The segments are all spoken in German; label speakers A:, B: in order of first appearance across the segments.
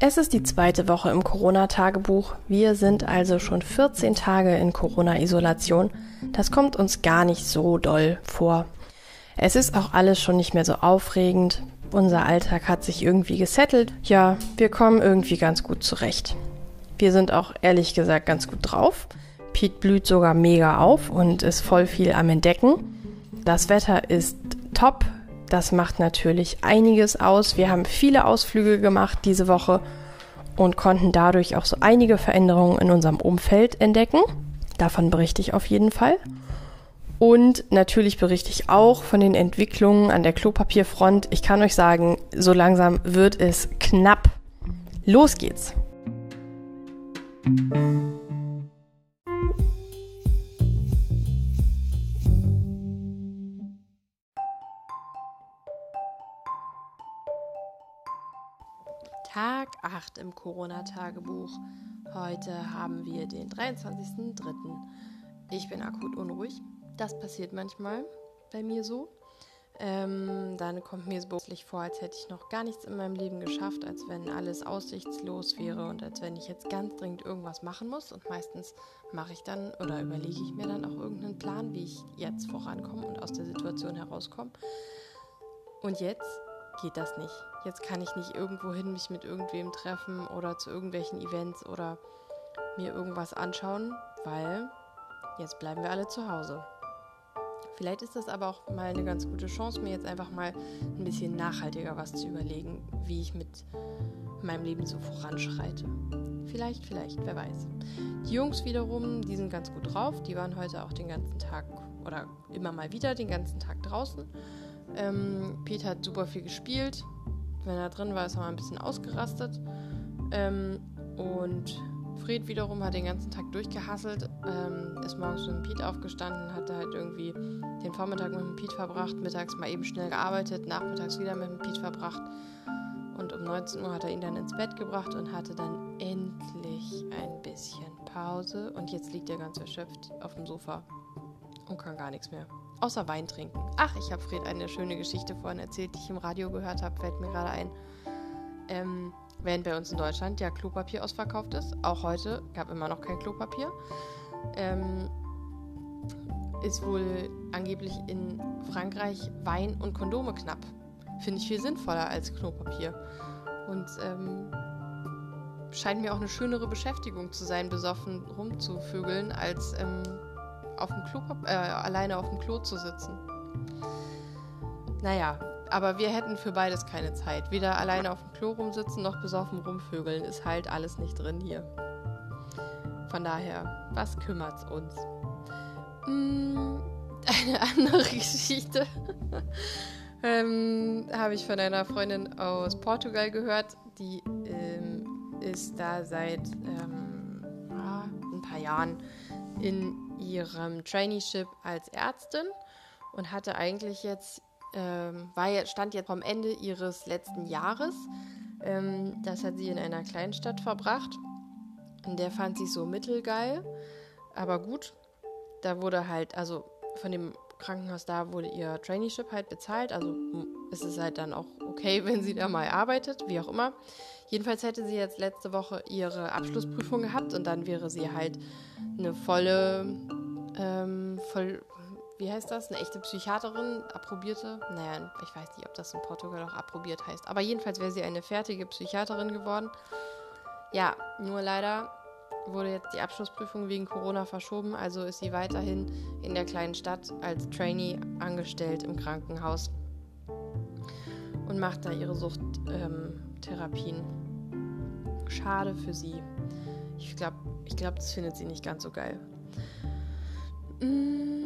A: Es ist die zweite Woche im Corona-Tagebuch. Wir sind also schon 14 Tage in Corona-Isolation. Das kommt uns gar nicht so doll vor. Es ist auch alles schon nicht mehr so aufregend. Unser Alltag hat sich irgendwie gesettelt. Ja, wir kommen irgendwie ganz gut zurecht. Wir sind auch ehrlich gesagt ganz gut drauf. Pete blüht sogar mega auf und ist voll viel am Entdecken. Das Wetter ist top. Das macht natürlich einiges aus. Wir haben viele Ausflüge gemacht diese Woche und konnten dadurch auch so einige Veränderungen in unserem Umfeld entdecken. Davon berichte ich auf jeden Fall. Und natürlich berichte ich auch von den Entwicklungen an der Klopapierfront. Ich kann euch sagen, so langsam wird es knapp. Los geht's! Tag 8 im Corona-Tagebuch. Heute haben wir den 23.03. Ich bin akut unruhig. Das passiert manchmal bei mir so. Ähm, dann kommt mir so plötzlich vor, als hätte ich noch gar nichts in meinem Leben geschafft, als wenn alles aussichtslos wäre und als wenn ich jetzt ganz dringend irgendwas machen muss. Und meistens mache ich dann oder überlege ich mir dann auch irgendeinen Plan, wie ich jetzt vorankomme und aus der Situation herauskomme. Und jetzt geht das nicht. Jetzt kann ich nicht irgendwohin mich mit irgendwem treffen oder zu irgendwelchen Events oder mir irgendwas anschauen, weil jetzt bleiben wir alle zu Hause. Vielleicht ist das aber auch mal eine ganz gute Chance, mir jetzt einfach mal ein bisschen nachhaltiger was zu überlegen, wie ich mit meinem Leben so voranschreite. Vielleicht, vielleicht, wer weiß. Die Jungs wiederum, die sind ganz gut drauf. Die waren heute auch den ganzen Tag oder immer mal wieder den ganzen Tag draußen ähm, Pete hat super viel gespielt. Wenn er drin war, ist er mal ein bisschen ausgerastet. Ähm, und Fred wiederum hat den ganzen Tag durchgehasselt, ähm, ist morgens mit dem Pete aufgestanden, hatte halt irgendwie den Vormittag mit dem Pete verbracht, mittags mal eben schnell gearbeitet, nachmittags wieder mit dem Pete verbracht. Und um 19 Uhr hat er ihn dann ins Bett gebracht und hatte dann endlich ein bisschen Pause. Und jetzt liegt er ganz erschöpft auf dem Sofa und kann gar nichts mehr. Außer Wein trinken. Ach, ich habe Fred eine schöne Geschichte vorhin erzählt, die ich im Radio gehört habe, fällt mir gerade ein. Ähm, während bei uns in Deutschland ja Klopapier ausverkauft ist, auch heute gab immer noch kein Klopapier, ähm, ist wohl angeblich in Frankreich Wein und Kondome knapp. Finde ich viel sinnvoller als Klopapier. Und ähm, scheint mir auch eine schönere Beschäftigung zu sein, besoffen rumzuvögeln, als ähm, auf dem Klo, äh, alleine auf dem Klo zu sitzen. Naja, aber wir hätten für beides keine Zeit. Weder alleine auf dem Klo rumsitzen noch besoffen rumvögeln ist halt alles nicht drin hier. Von daher, was kümmert's uns? Hm, eine andere Geschichte ähm, habe ich von einer Freundin aus Portugal gehört. Die ähm, ist da seit ähm, ein paar Jahren in ihrem Traineeship als Ärztin und hatte eigentlich jetzt, ähm, war jetzt, stand jetzt vom Ende ihres letzten Jahres. Ähm, das hat sie in einer Kleinstadt verbracht. Und der fand sie so mittelgeil, aber gut. Da wurde halt, also von dem Krankenhaus da wurde ihr Traineeship halt bezahlt. Also ist es halt dann auch okay, wenn sie da mal arbeitet, wie auch immer. Jedenfalls hätte sie jetzt letzte Woche ihre Abschlussprüfung gehabt und dann wäre sie halt eine volle, ähm, voll, wie heißt das? Eine echte Psychiaterin, approbierte. Naja, ich weiß nicht, ob das in Portugal auch approbiert heißt. Aber jedenfalls wäre sie eine fertige Psychiaterin geworden. Ja, nur leider wurde jetzt die Abschlussprüfung wegen Corona verschoben, also ist sie weiterhin in der kleinen Stadt als Trainee angestellt im Krankenhaus und macht da ihre Suchttherapien. Ähm, Schade für sie. Ich glaube, ich glaub, das findet sie nicht ganz so geil. Mm.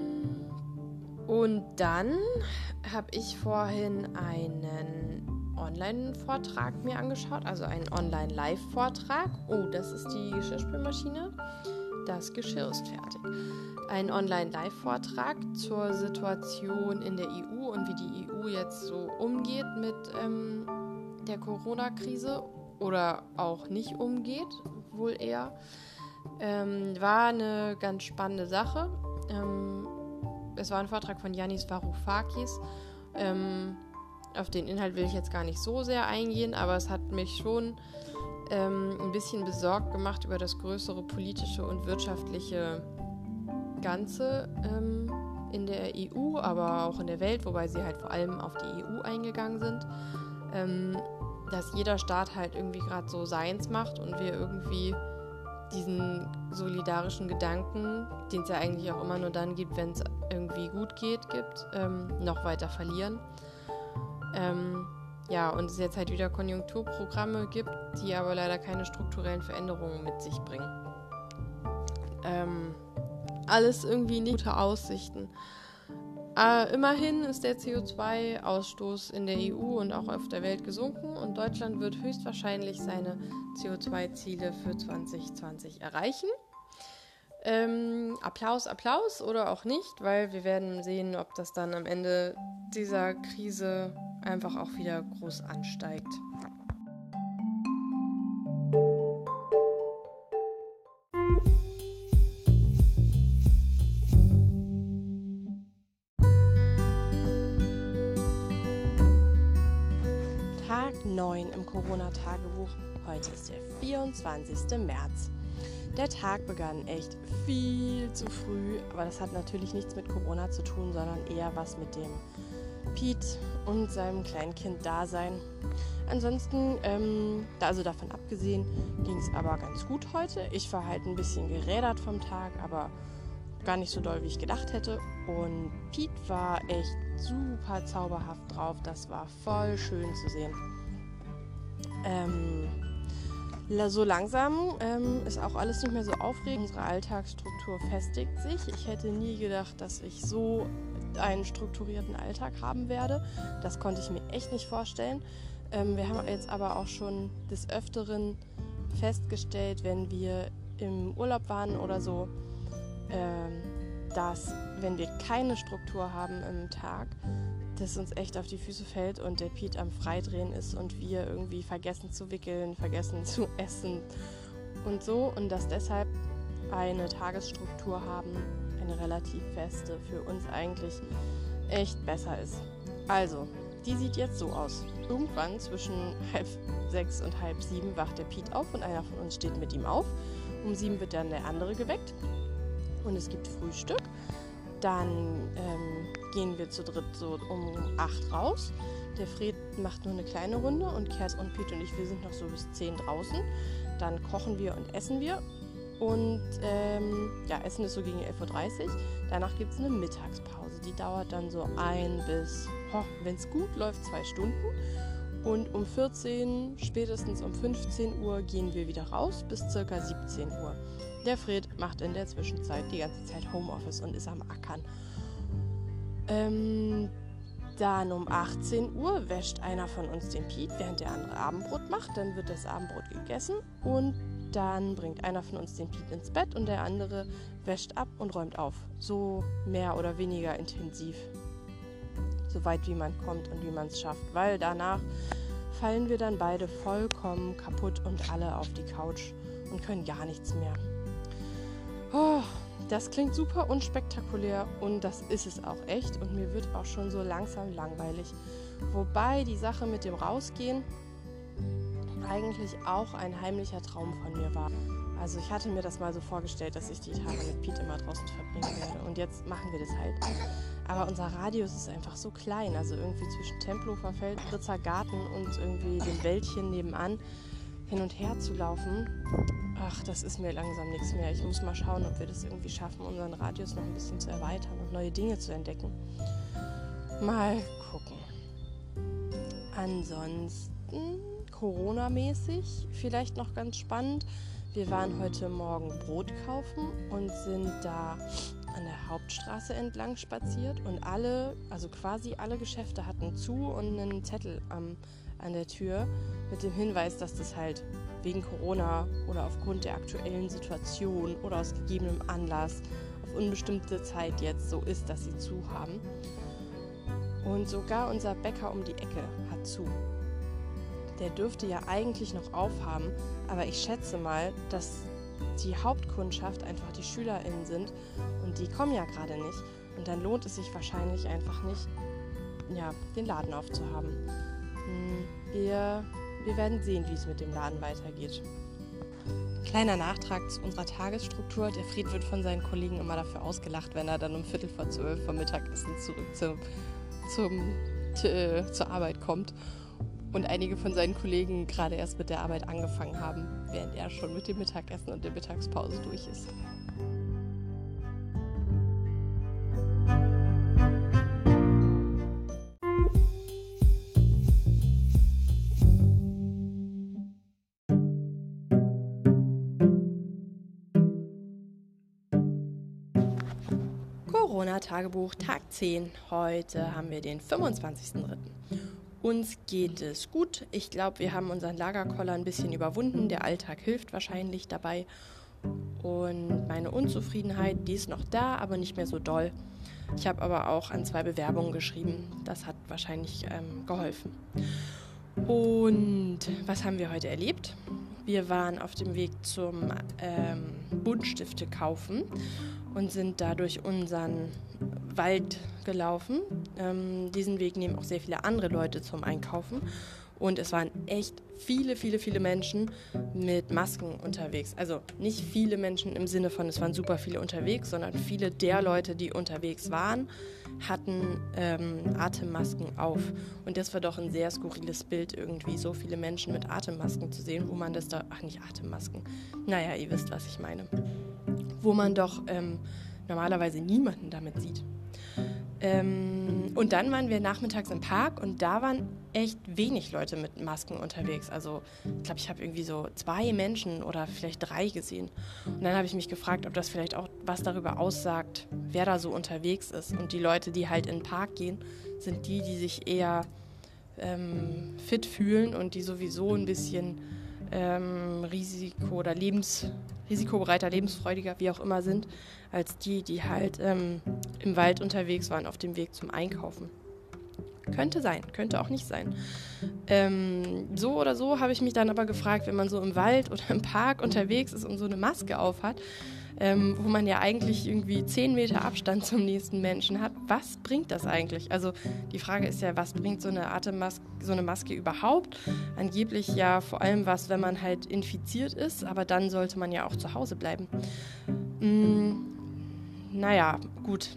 A: Und dann habe ich vorhin einen Online-Vortrag mir angeschaut, also einen Online-Live-Vortrag. Oh, das ist die Geschirrspülmaschine. Das Geschirr ist fertig. Ein Online-Live-Vortrag zur Situation in der EU und wie die EU jetzt so umgeht mit ähm, der Corona-Krise oder auch nicht umgeht, wohl eher. Ähm, war eine ganz spannende Sache. Ähm, es war ein Vortrag von Yanis Varoufakis. Ähm, auf den Inhalt will ich jetzt gar nicht so sehr eingehen, aber es hat mich schon ähm, ein bisschen besorgt gemacht über das größere politische und wirtschaftliche Ganze ähm, in der EU, aber auch in der Welt, wobei sie halt vor allem auf die EU eingegangen sind. Dass jeder Staat halt irgendwie gerade so seins macht und wir irgendwie diesen solidarischen Gedanken, den es ja eigentlich auch immer nur dann gibt, wenn es irgendwie gut geht, gibt, ähm, noch weiter verlieren. Ähm, ja, und es jetzt halt wieder Konjunkturprogramme gibt, die aber leider keine strukturellen Veränderungen mit sich bringen. Ähm, alles irgendwie nicht gute Aussichten. Äh, immerhin ist der CO2-Ausstoß in der EU und auch auf der Welt gesunken und Deutschland wird höchstwahrscheinlich seine CO2-Ziele für 2020 erreichen. Ähm, Applaus, Applaus oder auch nicht, weil wir werden sehen, ob das dann am Ende dieser Krise einfach auch wieder groß ansteigt. Heute ist der 24. März. Der Tag begann echt viel zu früh, aber das hat natürlich nichts mit Corona zu tun, sondern eher was mit dem Pete und seinem Kleinkind-Dasein. Ansonsten, ähm, also davon abgesehen, ging es aber ganz gut heute. Ich war halt ein bisschen gerädert vom Tag, aber gar nicht so doll, wie ich gedacht hätte. Und Pete war echt super zauberhaft drauf. Das war voll schön zu sehen. Ähm, so langsam ähm, ist auch alles nicht mehr so aufregend. Unsere Alltagsstruktur festigt sich. Ich hätte nie gedacht, dass ich so einen strukturierten Alltag haben werde. Das konnte ich mir echt nicht vorstellen. Ähm, wir haben jetzt aber auch schon des Öfteren festgestellt, wenn wir im Urlaub waren oder so, ähm, dass wenn wir keine Struktur haben im Tag, das uns echt auf die Füße fällt und der Piet am Freidrehen ist und wir irgendwie vergessen zu wickeln, vergessen zu essen und so und dass deshalb eine Tagesstruktur haben, eine relativ feste, für uns eigentlich echt besser ist. Also, die sieht jetzt so aus. Irgendwann zwischen halb sechs und halb sieben wacht der Piet auf und einer von uns steht mit ihm auf. Um sieben wird dann der andere geweckt und es gibt Frühstück. Dann ähm, gehen wir zu dritt so um acht raus. Der Fred macht nur eine kleine Runde und Kers und Piet und ich, wir sind noch so bis zehn draußen. Dann kochen wir und essen wir. Und ähm, ja, Essen ist so gegen 11.30 Uhr. Danach gibt es eine Mittagspause. Die dauert dann so ein bis, wenn es gut läuft, zwei Stunden. Und um 14, spätestens um 15 Uhr gehen wir wieder raus bis circa 17 Uhr. Der Fred macht in der Zwischenzeit die ganze Zeit Homeoffice und ist am Ackern. Ähm, dann um 18 Uhr wäscht einer von uns den Piet, während der andere Abendbrot macht. Dann wird das Abendbrot gegessen und dann bringt einer von uns den Piet ins Bett und der andere wäscht ab und räumt auf. So mehr oder weniger intensiv. So weit wie man kommt und wie man es schafft. Weil danach fallen wir dann beide vollkommen kaputt und alle auf die Couch und können gar nichts mehr. Oh, das klingt super unspektakulär und das ist es auch echt und mir wird auch schon so langsam langweilig. Wobei die Sache mit dem Rausgehen eigentlich auch ein heimlicher Traum von mir war. Also ich hatte mir das mal so vorgestellt, dass ich die Tage mit Pete immer draußen verbringen werde. Und jetzt machen wir das halt. Aber unser Radius ist einfach so klein. Also irgendwie zwischen Tempelhofer Feld, Fritzer Garten und irgendwie dem Wäldchen nebenan hin und her zu laufen. Ach, das ist mir langsam nichts mehr. Ich muss mal schauen, ob wir das irgendwie schaffen, unseren Radius noch ein bisschen zu erweitern und neue Dinge zu entdecken. Mal gucken. Ansonsten Corona-mäßig vielleicht noch ganz spannend. Wir waren heute Morgen Brot kaufen und sind da an der Hauptstraße entlang spaziert und alle, also quasi alle Geschäfte hatten zu und einen Zettel am, an der Tür mit dem Hinweis, dass das halt wegen Corona oder aufgrund der aktuellen Situation oder aus gegebenem Anlass auf unbestimmte Zeit jetzt so ist, dass sie zu haben. Und sogar unser Bäcker um die Ecke hat zu der dürfte ja eigentlich noch aufhaben, aber ich schätze mal, dass die Hauptkundschaft einfach die SchülerInnen sind und die kommen ja gerade nicht. Und dann lohnt es sich wahrscheinlich einfach nicht, ja, den Laden aufzuhaben. Hm, wir Wir werden sehen, wie es mit dem Laden weitergeht. Kleiner Nachtrag zu unserer Tagesstruktur. Der Fried wird von seinen Kollegen immer dafür ausgelacht, wenn er dann um Viertel vor zwölf vom Mittagessen zurück zum, zum, äh, zur Arbeit kommt. Und einige von seinen Kollegen gerade erst mit der Arbeit angefangen haben, während er schon mit dem Mittagessen und der Mittagspause durch ist. Corona-Tagebuch Tag 10. Heute haben wir den 25.03. Uns geht es gut. Ich glaube, wir haben unseren Lagerkoller ein bisschen überwunden. Der Alltag hilft wahrscheinlich dabei. Und meine Unzufriedenheit, die ist noch da, aber nicht mehr so doll. Ich habe aber auch an zwei Bewerbungen geschrieben. Das hat wahrscheinlich ähm, geholfen. Und was haben wir heute erlebt? Wir waren auf dem Weg zum ähm, Buntstifte kaufen und sind da durch unseren Wald gelaufen. Ähm, diesen Weg nehmen auch sehr viele andere Leute zum Einkaufen. Und es waren echt viele, viele, viele Menschen mit Masken unterwegs. Also nicht viele Menschen im Sinne von, es waren super viele unterwegs, sondern viele der Leute, die unterwegs waren, hatten ähm, Atemmasken auf. Und das war doch ein sehr skurriles Bild, irgendwie so viele Menschen mit Atemmasken zu sehen, wo man das da, ach nicht Atemmasken, naja, ihr wisst, was ich meine. Wo man doch ähm, normalerweise niemanden damit sieht. Ähm, und dann waren wir nachmittags im Park und da waren echt wenig Leute mit Masken unterwegs. Also ich glaube, ich habe irgendwie so zwei Menschen oder vielleicht drei gesehen. Und dann habe ich mich gefragt, ob das vielleicht auch was darüber aussagt, wer da so unterwegs ist. Und die Leute, die halt in den Park gehen, sind die, die sich eher ähm, fit fühlen und die sowieso ein bisschen ähm, Risiko oder Lebens, risikobereiter, lebensfreudiger, wie auch immer sind, als die, die halt ähm, im Wald unterwegs waren auf dem Weg zum Einkaufen. Könnte sein, könnte auch nicht sein. Ähm, so oder so habe ich mich dann aber gefragt, wenn man so im Wald oder im Park unterwegs ist und so eine Maske aufhat, ähm, wo man ja eigentlich irgendwie zehn Meter Abstand zum nächsten Menschen hat. Was bringt das eigentlich? Also die Frage ist ja, was bringt so eine Atemmaske, so eine Maske überhaupt? Angeblich ja vor allem was, wenn man halt infiziert ist, aber dann sollte man ja auch zu Hause bleiben. Mm, naja, gut.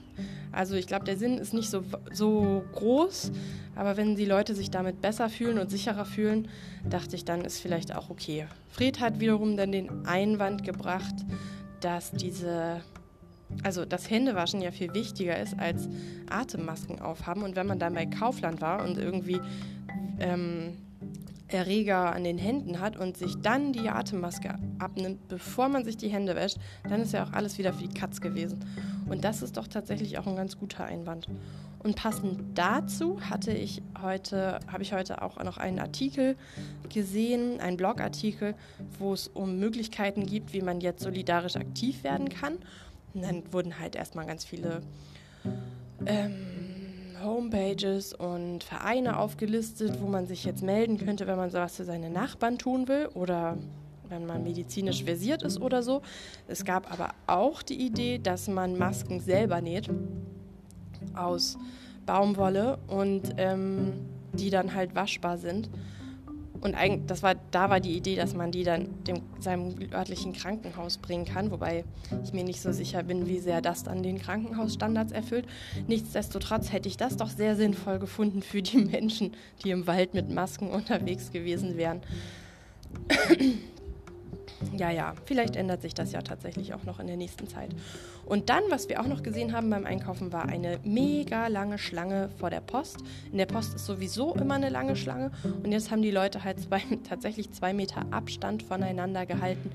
A: Also ich glaube, der Sinn ist nicht so, so groß, aber wenn die Leute sich damit besser fühlen und sicherer fühlen, dachte ich, dann ist vielleicht auch okay. Fred hat wiederum dann den Einwand gebracht, dass diese, also das Händewaschen ja viel wichtiger ist als Atemmasken aufhaben. Und wenn man dann bei Kaufland war und irgendwie ähm, Erreger an den Händen hat und sich dann die Atemmaske abnimmt, bevor man sich die Hände wäscht, dann ist ja auch alles wieder für die Katz gewesen. Und das ist doch tatsächlich auch ein ganz guter Einwand. Und passend dazu hatte ich heute, habe ich heute auch noch einen Artikel gesehen, einen Blogartikel, wo es um Möglichkeiten gibt, wie man jetzt solidarisch aktiv werden kann. Und dann wurden halt erstmal ganz viele ähm, Homepages und Vereine aufgelistet, wo man sich jetzt melden könnte, wenn man sowas für seine Nachbarn tun will oder wenn man medizinisch versiert ist oder so. Es gab aber auch die Idee, dass man Masken selber näht aus Baumwolle und ähm, die dann halt waschbar sind. Und eigentlich, das war, da war die Idee, dass man die dann dem, seinem örtlichen Krankenhaus bringen kann, wobei ich mir nicht so sicher bin, wie sehr das dann den Krankenhausstandards erfüllt. Nichtsdestotrotz hätte ich das doch sehr sinnvoll gefunden für die Menschen, die im Wald mit Masken unterwegs gewesen wären. Ja, ja, vielleicht ändert sich das ja tatsächlich auch noch in der nächsten Zeit. Und dann, was wir auch noch gesehen haben beim Einkaufen, war eine mega lange Schlange vor der Post. In der Post ist sowieso immer eine lange Schlange. Und jetzt haben die Leute halt zwei, tatsächlich zwei Meter Abstand voneinander gehalten.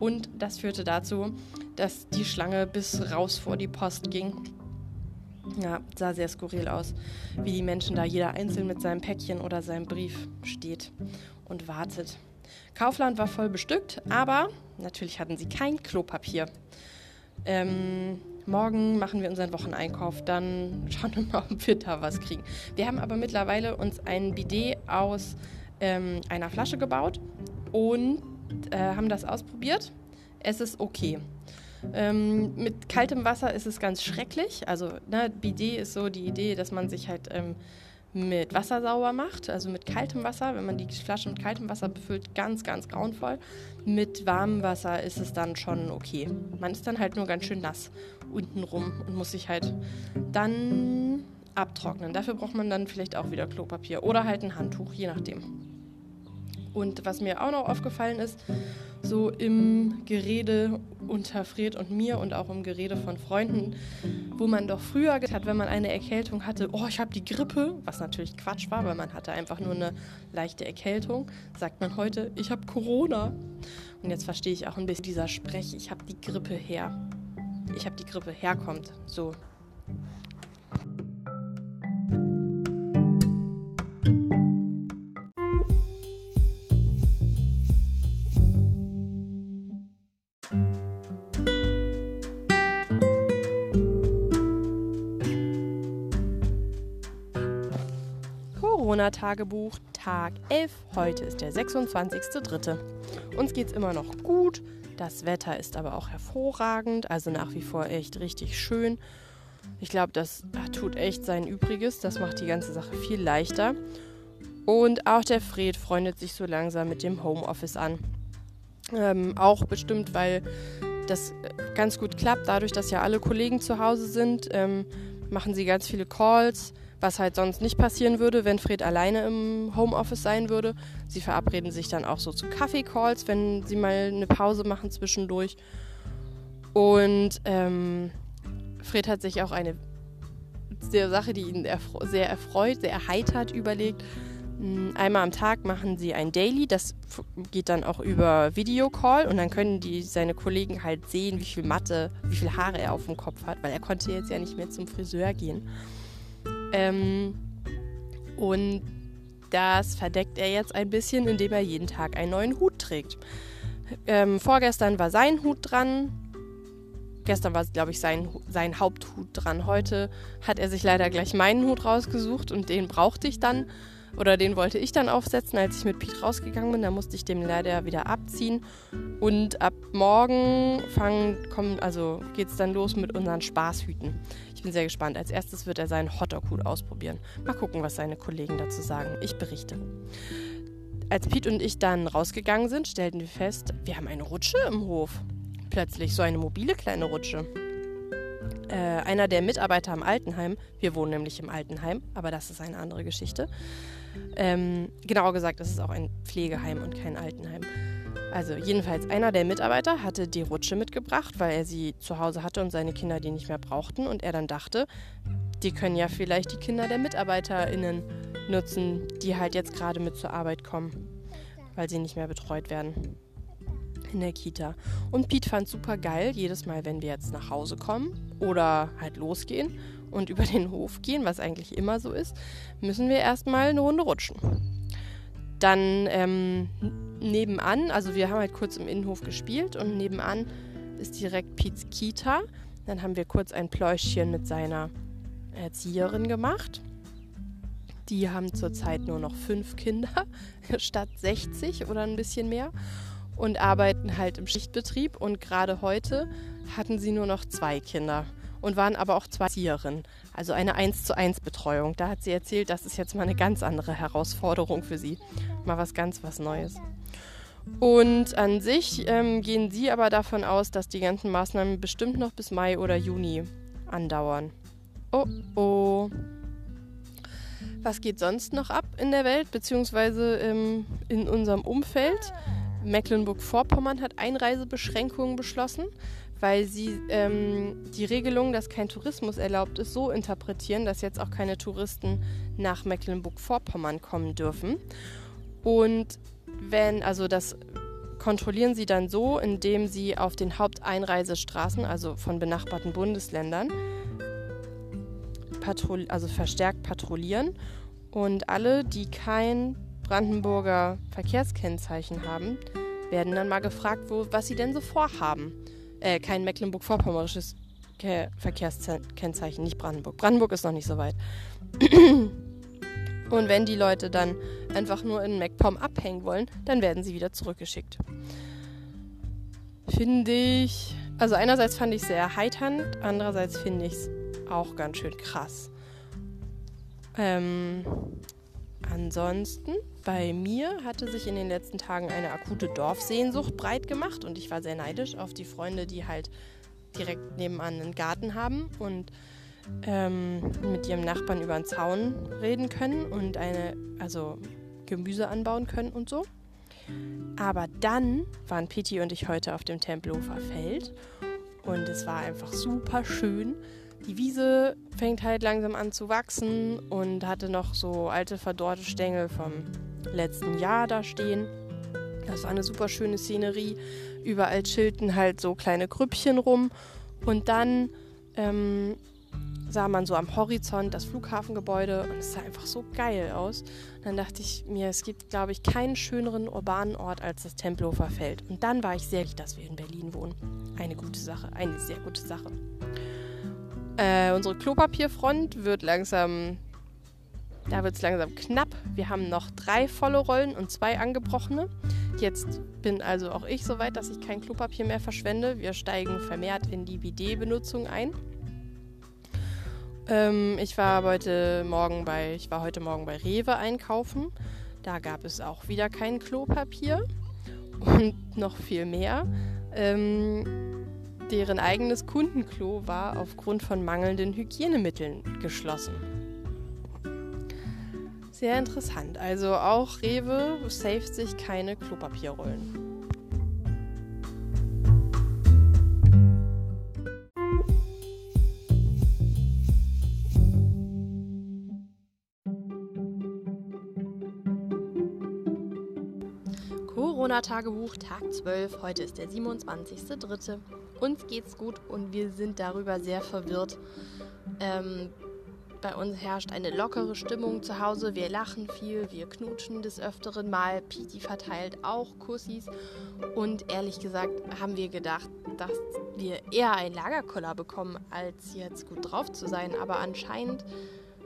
A: Und das führte dazu, dass die Schlange bis raus vor die Post ging. Ja, sah sehr skurril aus, wie die Menschen da jeder einzeln mit seinem Päckchen oder seinem Brief steht und wartet. Kaufland war voll bestückt, aber natürlich hatten sie kein Klopapier. Ähm, morgen machen wir unseren Wocheneinkauf, dann schauen wir mal, ob wir da was kriegen. Wir haben aber mittlerweile uns ein Bidet aus ähm, einer Flasche gebaut und äh, haben das ausprobiert. Es ist okay. Ähm, mit kaltem Wasser ist es ganz schrecklich. Also, ne, Bidet ist so die Idee, dass man sich halt ähm, mit Wasser sauber macht, also mit kaltem Wasser, wenn man die Flasche mit kaltem Wasser befüllt, ganz, ganz grauenvoll. Mit warmem Wasser ist es dann schon okay. Man ist dann halt nur ganz schön nass untenrum und muss sich halt dann abtrocknen. Dafür braucht man dann vielleicht auch wieder Klopapier oder halt ein Handtuch, je nachdem. Und was mir auch noch aufgefallen ist, so im Gerede unter Fred und mir und auch im Gerede von Freunden, wo man doch früher hat, wenn man eine Erkältung hatte, oh, ich habe die Grippe, was natürlich Quatsch war, weil man hatte einfach nur eine leichte Erkältung, sagt man heute, ich habe Corona. Und jetzt verstehe ich auch ein bisschen dieser Sprech, ich habe die Grippe her. Ich habe die Grippe herkommt. So, Corona-Tagebuch, Tag 11. Heute ist der 26.03. Uns geht es immer noch gut. Das Wetter ist aber auch hervorragend, also nach wie vor echt richtig schön. Ich glaube, das tut echt sein Übriges. Das macht die ganze Sache viel leichter. Und auch der Fred freundet sich so langsam mit dem Homeoffice an. Ähm, auch bestimmt, weil das ganz gut klappt. Dadurch, dass ja alle Kollegen zu Hause sind, ähm, machen sie ganz viele Calls was halt sonst nicht passieren würde, wenn Fred alleine im Homeoffice sein würde. Sie verabreden sich dann auch so zu Kaffee-Calls, wenn sie mal eine Pause machen zwischendurch. Und ähm, Fred hat sich auch eine sehr Sache, die ihn erfre sehr erfreut, sehr erheitert, überlegt. Hm, einmal am Tag machen sie ein Daily, das geht dann auch über Videocall und dann können die seine Kollegen halt sehen, wie viel Matte, wie viel Haare er auf dem Kopf hat, weil er konnte jetzt ja nicht mehr zum Friseur gehen. Ähm, und das verdeckt er jetzt ein bisschen, indem er jeden Tag einen neuen Hut trägt. Ähm, vorgestern war sein Hut dran. Gestern war, glaube ich, sein, sein Haupthut dran. Heute hat er sich leider gleich meinen Hut rausgesucht und den brauchte ich dann. Oder den wollte ich dann aufsetzen, als ich mit Pete rausgegangen bin. Da musste ich den leider wieder abziehen. Und ab morgen fangen, kommen, also geht es dann los mit unseren Spaßhüten. Ich bin sehr gespannt. Als erstes wird er seinen Hotdog-Hut ausprobieren. Mal gucken, was seine Kollegen dazu sagen. Ich berichte. Als Pete und ich dann rausgegangen sind, stellten wir fest, wir haben eine Rutsche im Hof. Plötzlich so eine mobile kleine Rutsche. Äh, einer der Mitarbeiter am Altenheim, wir wohnen nämlich im Altenheim, aber das ist eine andere Geschichte, ähm, genauer gesagt, es ist auch ein Pflegeheim und kein Altenheim. Also jedenfalls einer der Mitarbeiter hatte die Rutsche mitgebracht, weil er sie zu Hause hatte und seine Kinder die nicht mehr brauchten. Und er dann dachte, die können ja vielleicht die Kinder der Mitarbeiterinnen nutzen, die halt jetzt gerade mit zur Arbeit kommen, weil sie nicht mehr betreut werden in der Kita. Und Pete fand super geil, jedes Mal, wenn wir jetzt nach Hause kommen oder halt losgehen und über den Hof gehen, was eigentlich immer so ist, müssen wir erstmal eine Runde rutschen. Dann ähm, nebenan, also wir haben halt kurz im Innenhof gespielt und nebenan ist direkt Pete's Kita. Dann haben wir kurz ein Pläuschchen mit seiner Erzieherin gemacht. Die haben zurzeit nur noch fünf Kinder statt 60 oder ein bisschen mehr und arbeiten halt im Schichtbetrieb. Und gerade heute hatten sie nur noch zwei Kinder und waren aber auch zwei Erzieherinnen. Also eine 1 zu 1 Betreuung. Da hat sie erzählt, das ist jetzt mal eine ganz andere Herausforderung für sie. Mal was ganz was Neues. Und an sich ähm, gehen sie aber davon aus, dass die ganzen Maßnahmen bestimmt noch bis Mai oder Juni andauern. Oh oh. Was geht sonst noch ab in der Welt, beziehungsweise ähm, in unserem Umfeld? Mecklenburg-Vorpommern hat Einreisebeschränkungen beschlossen, weil sie ähm, die Regelung, dass kein Tourismus erlaubt ist, so interpretieren, dass jetzt auch keine Touristen nach Mecklenburg-Vorpommern kommen dürfen. Und wenn, also das kontrollieren sie dann so, indem sie auf den Haupteinreisestraßen, also von benachbarten Bundesländern, also verstärkt patrouillieren. Und alle, die kein Brandenburger Verkehrskennzeichen haben, werden dann mal gefragt, wo, was sie denn so vorhaben. Äh, kein Mecklenburg-Vorpommerisches Verkehrskennzeichen, nicht Brandenburg. Brandenburg ist noch nicht so weit. Und wenn die Leute dann einfach nur in MacPom abhängen wollen, dann werden sie wieder zurückgeschickt. Finde ich. Also einerseits fand ich es sehr erheiternd, andererseits finde ich es auch ganz schön krass. Ähm, ansonsten, bei mir hatte sich in den letzten Tagen eine akute Dorfsehnsucht breit gemacht und ich war sehr neidisch auf die Freunde, die halt direkt nebenan einen Garten haben und ähm, mit ihrem Nachbarn über den Zaun reden können und eine, also Gemüse anbauen können und so. Aber dann waren Piti und ich heute auf dem Tempelhofer Feld und es war einfach super schön. Die Wiese fängt halt langsam an zu wachsen und hatte noch so alte verdorrte Stängel vom letzten Jahr da stehen. Das war eine super schöne Szenerie. Überall chillten halt so kleine Grüppchen rum. Und dann ähm, sah man so am Horizont das Flughafengebäude und es sah einfach so geil aus. Und dann dachte ich mir, es gibt, glaube ich, keinen schöneren urbanen Ort als das Tempelhofer Feld. Und dann war ich sehr glücklich, dass wir in Berlin wohnen. Eine gute Sache, eine sehr gute Sache. Äh, unsere Klopapierfront wird langsam, da wird es langsam knapp. Wir haben noch drei volle Rollen und zwei angebrochene. Jetzt bin also auch ich so weit, dass ich kein Klopapier mehr verschwende. Wir steigen vermehrt in die BD-Benutzung ein. Ähm, ich war heute Morgen bei, ich war heute Morgen bei Rewe einkaufen. Da gab es auch wieder kein Klopapier und noch viel mehr. Ähm, deren eigenes Kundenklo war aufgrund von mangelnden Hygienemitteln geschlossen. Sehr interessant. Also auch Rewe saved sich keine Klopapierrollen. Corona-Tagebuch, Tag 12. Heute ist der 27.03. Uns geht's gut und wir sind darüber sehr verwirrt. Ähm, bei uns herrscht eine lockere Stimmung zu Hause. Wir lachen viel, wir knutschen des Öfteren mal. Piti verteilt auch Kussis. Und ehrlich gesagt haben wir gedacht, dass wir eher ein Lagerkoller bekommen, als jetzt gut drauf zu sein. Aber anscheinend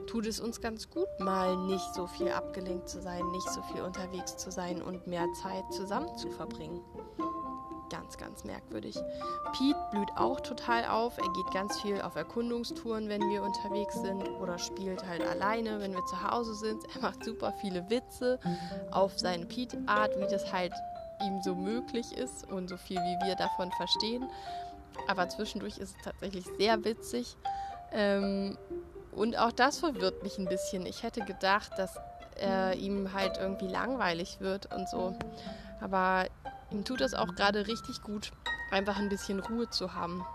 A: tut es uns ganz gut, mal nicht so viel abgelenkt zu sein, nicht so viel unterwegs zu sein und mehr Zeit zusammen zu verbringen. Ganz, ganz merkwürdig. Pete blüht auch total auf. Er geht ganz viel auf Erkundungstouren, wenn wir unterwegs sind oder spielt halt alleine, wenn wir zu Hause sind. Er macht super viele Witze auf seine Pete-Art, wie das halt ihm so möglich ist und so viel wie wir davon verstehen. Aber zwischendurch ist es tatsächlich sehr witzig. Ähm, und auch das verwirrt mich ein bisschen. Ich hätte gedacht, dass äh, ihm halt irgendwie langweilig wird und so. Aber ihm tut es auch gerade richtig gut, einfach ein bisschen Ruhe zu haben.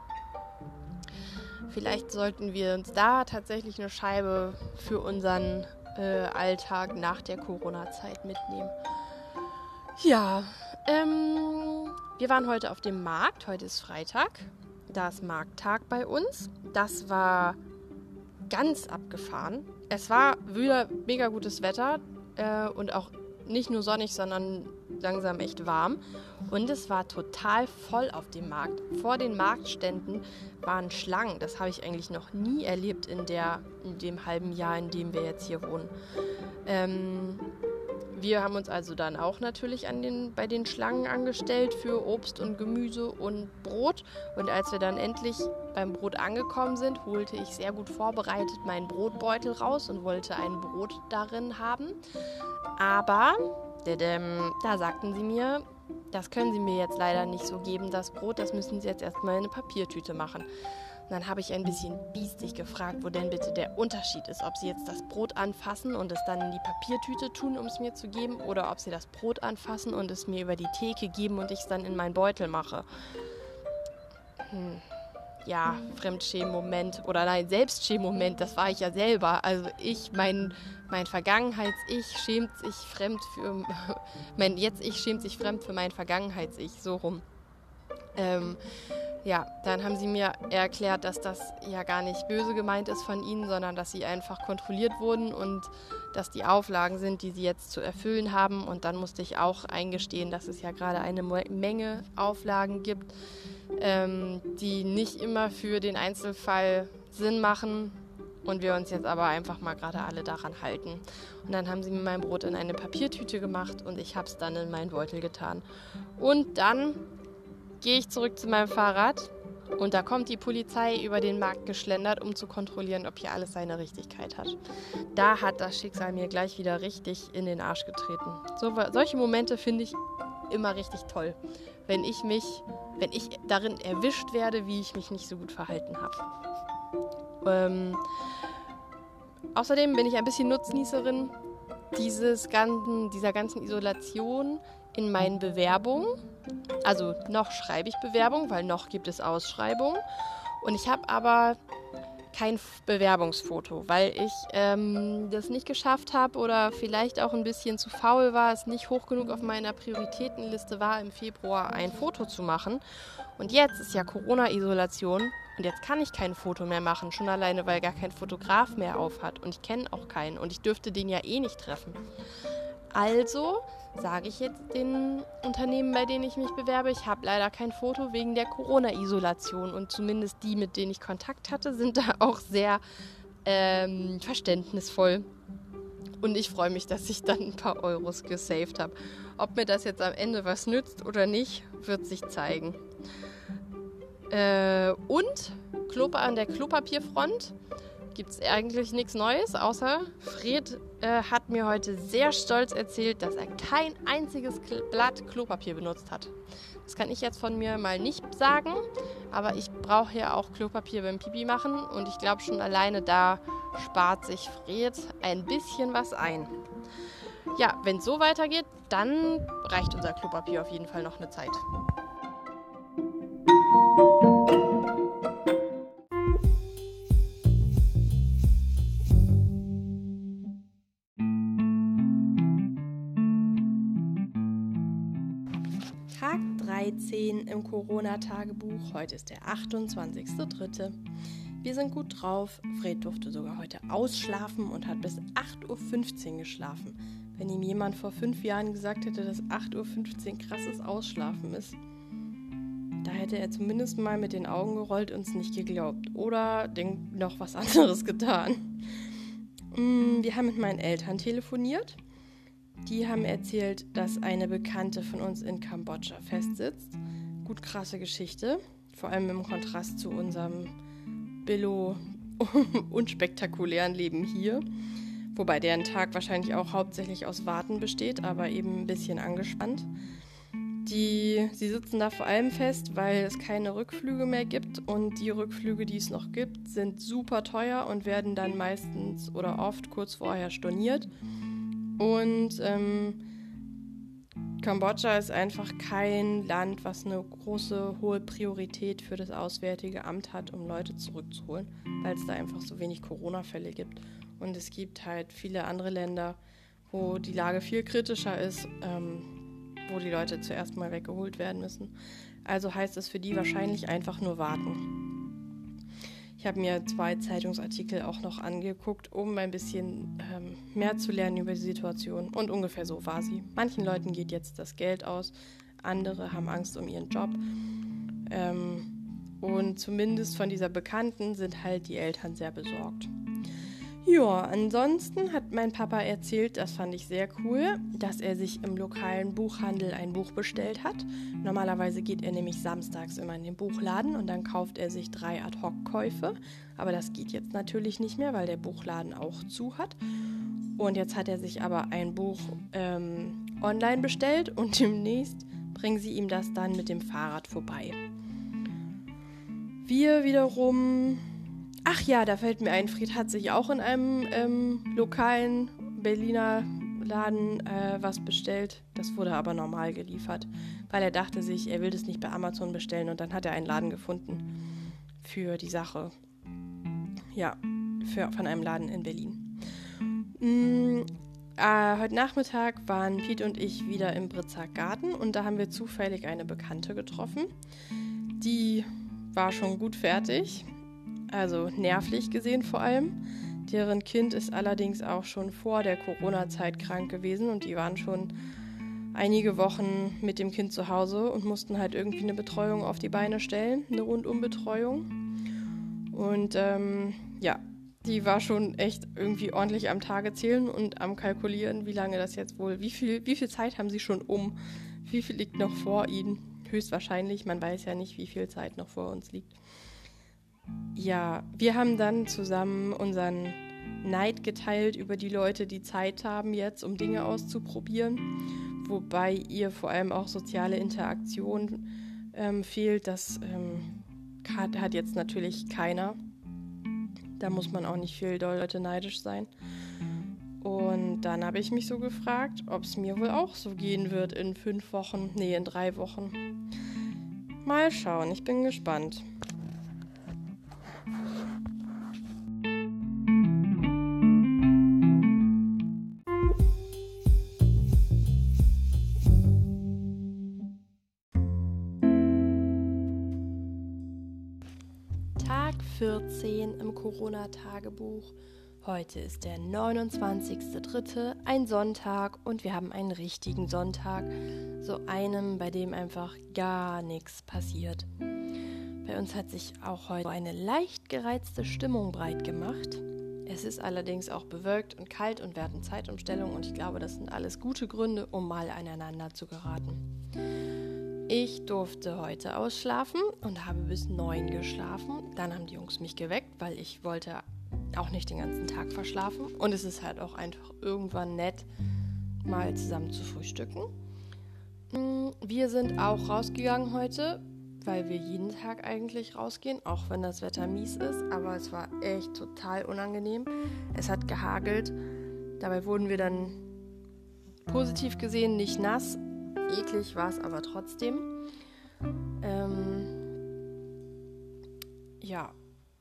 A: Vielleicht sollten wir uns da tatsächlich eine Scheibe für unseren äh, Alltag nach der Corona-Zeit mitnehmen. Ja, ähm, wir waren heute auf dem Markt. Heute ist Freitag. Da ist Markttag bei uns. Das war ganz abgefahren. Es war wieder mega gutes Wetter äh, und auch nicht nur sonnig, sondern langsam echt warm. Und es war total voll auf dem Markt. Vor den Marktständen waren Schlangen. Das habe ich eigentlich noch nie erlebt in, der, in dem halben Jahr, in dem wir jetzt hier wohnen. Ähm, wir haben uns also dann auch natürlich an den, bei den Schlangen angestellt für Obst und Gemüse und Brot. Und als wir dann endlich beim Brot angekommen sind, holte ich sehr gut vorbereitet meinen Brotbeutel raus und wollte ein Brot darin haben. Aber da sagten sie mir, das können sie mir jetzt leider nicht so geben, das Brot, das müssen sie jetzt erstmal in eine Papiertüte machen. Und dann habe ich ein bisschen biestig gefragt, wo denn bitte der Unterschied ist. Ob sie jetzt das Brot anfassen und es dann in die Papiertüte tun, um es mir zu geben, oder ob sie das Brot anfassen und es mir über die Theke geben und ich es dann in meinen Beutel mache. Hm. Ja, Fremdschämen-Moment oder nein, Selbstschämen-Moment, das war ich ja selber. Also ich, mein, mein Vergangenheits-Ich schämt sich fremd für mein Jetzt-Ich schämt sich fremd für mein Vergangenheits-Ich, so rum. Ähm, ja, dann haben sie mir erklärt, dass das ja gar nicht böse gemeint ist von ihnen, sondern dass sie einfach kontrolliert wurden und dass die Auflagen sind, die sie jetzt zu erfüllen haben. Und dann musste ich auch eingestehen, dass es ja gerade eine Menge Auflagen gibt, ähm, die nicht immer für den Einzelfall Sinn machen und wir uns jetzt aber einfach mal gerade alle daran halten. Und dann haben sie mir mein Brot in eine Papiertüte gemacht und ich habe es dann in meinen Beutel getan. Und dann gehe ich zurück zu meinem Fahrrad Und da kommt die Polizei über den Markt geschlendert, um zu kontrollieren, ob hier alles seine Richtigkeit hat. Da hat das Schicksal mir gleich wieder richtig in den Arsch getreten. So, solche Momente finde ich immer richtig toll, wenn ich mich, wenn ich darin erwischt werde, wie ich mich nicht so gut verhalten habe. Ähm, außerdem bin ich ein bisschen Nutznießerin dieses ganzen, dieser ganzen Isolation in meinen Bewerbungen. Also noch schreibe ich Bewerbung, weil noch gibt es Ausschreibungen. Und ich habe aber kein Bewerbungsfoto, weil ich ähm, das nicht geschafft habe oder vielleicht auch ein bisschen zu faul war, es nicht hoch genug auf meiner Prioritätenliste war, im Februar ein Foto zu machen. Und jetzt ist ja Corona-Isolation und jetzt kann ich kein Foto mehr machen, schon alleine, weil gar kein Fotograf mehr auf hat. Und ich kenne auch keinen und ich dürfte den ja eh nicht treffen. Also sage ich jetzt den Unternehmen, bei denen ich mich bewerbe, ich habe leider kein Foto wegen der Corona-Isolation. Und zumindest die, mit denen ich Kontakt hatte, sind da auch sehr ähm, verständnisvoll. Und ich freue mich, dass ich dann ein paar Euros gesaved habe. Ob mir das jetzt am Ende was nützt oder nicht, wird sich zeigen. Äh, und Klopa an der Klopapierfront gibt es eigentlich nichts Neues, außer Fred äh, hat mir heute sehr stolz erzählt, dass er kein einziges Blatt Klopapier benutzt hat. Das kann ich jetzt von mir mal nicht sagen, aber ich brauche ja auch Klopapier beim Pipi machen und ich glaube schon alleine da spart sich Fred ein bisschen was ein. Ja, wenn es so weitergeht, dann reicht unser Klopapier auf jeden Fall noch eine Zeit. Im Corona-Tagebuch. Heute ist der 28.03. Wir sind gut drauf. Fred durfte sogar heute ausschlafen und hat bis 8.15 Uhr geschlafen. Wenn ihm jemand vor fünf Jahren gesagt hätte, dass 8.15 Uhr krasses Ausschlafen ist, da hätte er zumindest mal mit den Augen gerollt und es nicht geglaubt. Oder noch was anderes getan. Mm, wir haben mit meinen Eltern telefoniert die haben erzählt, dass eine Bekannte von uns in Kambodscha festsitzt. Gut krasse Geschichte, vor allem im Kontrast zu unserem billo unspektakulären Leben hier. Wobei deren Tag wahrscheinlich auch hauptsächlich aus Warten besteht, aber eben ein bisschen angespannt. Die, sie sitzen da vor allem fest, weil es keine Rückflüge mehr gibt und die Rückflüge, die es noch gibt, sind super teuer und werden dann meistens oder oft kurz vorher storniert. Und ähm, Kambodscha ist einfach kein Land, was eine große, hohe Priorität für das Auswärtige Amt hat, um Leute zurückzuholen, weil es da einfach so wenig Corona-Fälle gibt. Und es gibt halt viele andere Länder, wo die Lage viel kritischer ist, ähm, wo die Leute zuerst mal weggeholt werden müssen. Also heißt es für die wahrscheinlich einfach nur warten. Ich habe mir zwei Zeitungsartikel auch noch angeguckt, um ein bisschen ähm, mehr zu lernen über die Situation. Und ungefähr so war sie. Manchen Leuten geht jetzt das Geld aus, andere haben Angst um ihren Job. Ähm, und zumindest von dieser Bekannten sind halt die Eltern sehr besorgt. Ja, ansonsten hat mein Papa erzählt, das fand ich sehr cool, dass er sich im lokalen Buchhandel ein Buch bestellt hat. Normalerweise geht er nämlich samstags immer in den Buchladen und dann kauft er sich drei Ad-Hoc-Käufe. Aber das geht jetzt natürlich nicht mehr, weil der Buchladen auch zu hat. Und jetzt hat er sich aber ein Buch ähm, online bestellt und demnächst bringen sie ihm das dann mit dem Fahrrad vorbei. Wir wiederum Ach ja, da fällt mir ein, Fried hat sich auch in einem ähm, lokalen Berliner Laden äh, was bestellt. Das wurde aber normal geliefert, weil er dachte sich, er will das nicht bei Amazon bestellen und dann hat er einen Laden gefunden für die Sache. Ja, für, von einem Laden in Berlin. Mm, äh, heute Nachmittag waren Piet und ich wieder im Britzer Garten und da haben wir zufällig eine Bekannte getroffen. Die war schon gut fertig also nervlich gesehen vor allem. Deren Kind ist allerdings auch schon vor der Corona-Zeit krank gewesen und die waren schon einige Wochen mit dem Kind zu Hause und mussten halt irgendwie eine Betreuung auf die Beine stellen, eine Rundumbetreuung. Und ähm, ja, die war schon echt irgendwie ordentlich am Tage zählen und am kalkulieren, wie lange das jetzt wohl, wie viel, wie viel Zeit haben sie schon um, wie viel liegt noch vor ihnen. höchstwahrscheinlich. Man weiß ja nicht, wie viel Zeit noch vor uns liegt. Ja, wir haben dann zusammen unseren Neid geteilt über die Leute, die Zeit haben jetzt, um Dinge auszuprobieren. Wobei ihr vor allem auch soziale Interaktion ähm, fehlt. Das ähm, hat, jetzt natürlich keiner. Da muss man auch nicht viel Leute neidisch sein. Und dann habe ich mich so gefragt, ob es mir wohl auch so gehen wird in fünf Wochen, nee, in drei Wochen. Mal schauen, ich bin gespannt. 14 im Corona-Tagebuch. Heute ist der 29.03., ein Sonntag und wir haben einen richtigen Sonntag, so einem, bei dem einfach gar nichts passiert. Bei uns hat sich auch heute eine leicht gereizte Stimmung breit gemacht. Es ist allerdings auch bewölkt und kalt und wir hatten Zeitumstellung und ich glaube, das sind alles gute Gründe, um mal aneinander zu geraten. Ich durfte heute ausschlafen und habe bis neun geschlafen. Dann haben die Jungs mich geweckt, weil ich wollte auch nicht den ganzen Tag verschlafen. Und es ist halt auch einfach irgendwann nett, mal zusammen zu frühstücken. Mm, wir sind auch rausgegangen heute, weil wir jeden Tag eigentlich rausgehen, auch wenn das Wetter mies ist. Aber es war echt total unangenehm. Es hat gehagelt. Dabei wurden wir dann positiv gesehen nicht nass. Eklig war es aber trotzdem. Ähm, ja,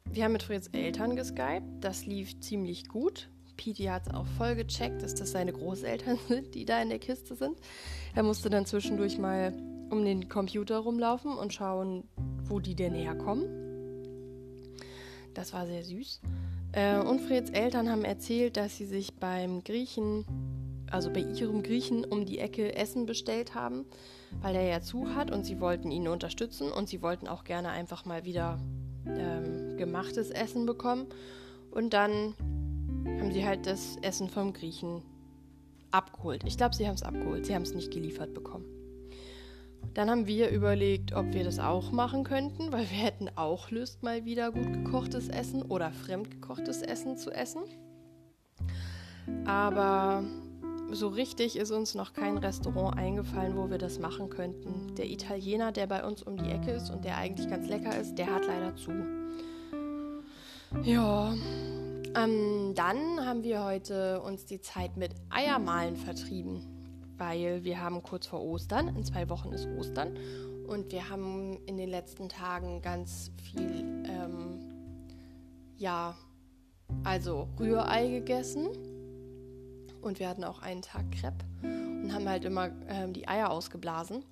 A: wir haben mit Freds Eltern geskypt. Das lief ziemlich gut. Pete hat es auch voll gecheckt, dass das seine Großeltern sind, die da in der Kiste sind. Er musste dann zwischendurch mal um den Computer rumlaufen und schauen, wo die denn herkommen. Das war sehr süß. Äh, und Freds Eltern haben erzählt, dass sie sich beim Griechen, also bei ihrem Griechen um die Ecke Essen bestellt haben, weil der ja zu hat und sie wollten ihn unterstützen und sie wollten auch gerne einfach mal wieder ähm, gemachtes Essen bekommen. Und dann haben sie halt das Essen vom Griechen abgeholt. Ich glaube, sie haben es abgeholt. Sie haben es nicht geliefert bekommen. Dann haben wir überlegt, ob wir das auch machen könnten, weil wir hätten auch Lust, mal wieder gut gekochtes Essen oder fremdgekochtes Essen zu essen. Aber so richtig ist uns noch kein Restaurant eingefallen, wo wir das machen könnten. Der Italiener, der bei uns um die Ecke ist und der eigentlich ganz lecker ist, der hat leider zu. Ja, ähm, dann haben wir heute uns die Zeit mit Eiermalen vertrieben, weil wir haben kurz vor Ostern, in zwei Wochen ist Ostern, und wir haben in den letzten Tagen ganz viel, ähm, ja, also Rührei gegessen und wir hatten auch einen Tag Crepe und haben halt immer ähm, die Eier ausgeblasen.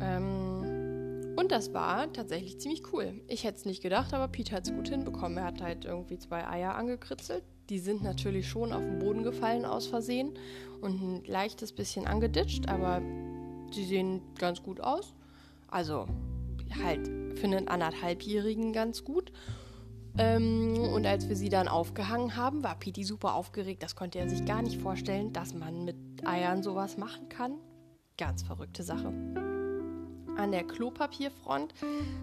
A: Ähm, und das war tatsächlich ziemlich cool. Ich hätte es nicht gedacht, aber Pete hat es gut hinbekommen. Er hat halt irgendwie zwei Eier angekritzelt. Die sind natürlich schon auf den Boden gefallen aus Versehen und ein leichtes bisschen angeditscht, aber sie sehen ganz gut aus. Also halt für einen anderthalbjährigen ganz gut. Ähm, und als wir sie dann aufgehangen haben, war Piti super aufgeregt. Das konnte er sich gar nicht vorstellen, dass man mit Eiern sowas machen kann. Ganz verrückte Sache. An der Klopapierfront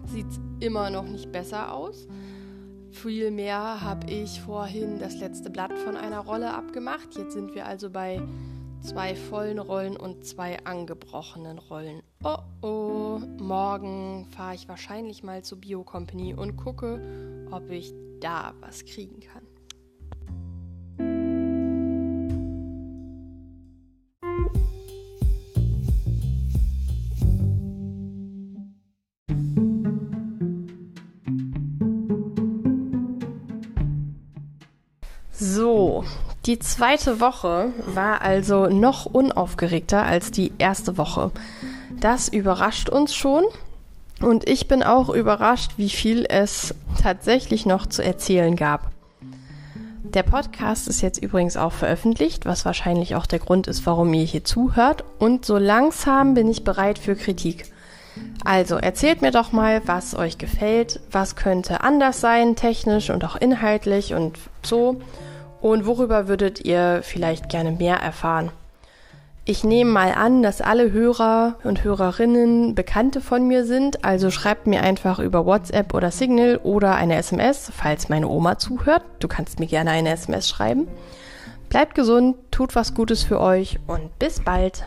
A: sieht es immer noch nicht besser aus. Vielmehr habe ich vorhin das letzte Blatt von einer Rolle abgemacht. Jetzt sind wir also bei zwei vollen Rollen und zwei angebrochenen Rollen. Oh oh, morgen fahre ich wahrscheinlich mal zur Bio Company und gucke, ob ich da was kriegen kann. Die zweite Woche war also noch unaufgeregter als die erste Woche. Das überrascht uns schon und ich bin auch überrascht, wie viel es tatsächlich noch zu erzählen gab. Der Podcast ist jetzt übrigens auch veröffentlicht, was wahrscheinlich auch der Grund ist, warum ihr hier zuhört. Und so langsam bin ich bereit für Kritik. Also erzählt mir doch mal, was euch gefällt, was könnte anders sein, technisch und auch inhaltlich und so. Und worüber würdet ihr vielleicht gerne mehr erfahren? Ich nehme mal an, dass alle Hörer und Hörerinnen Bekannte von mir sind, also schreibt mir einfach über WhatsApp oder Signal oder eine SMS, falls meine Oma zuhört. Du kannst mir gerne eine SMS schreiben. Bleibt gesund, tut was Gutes für euch und bis bald.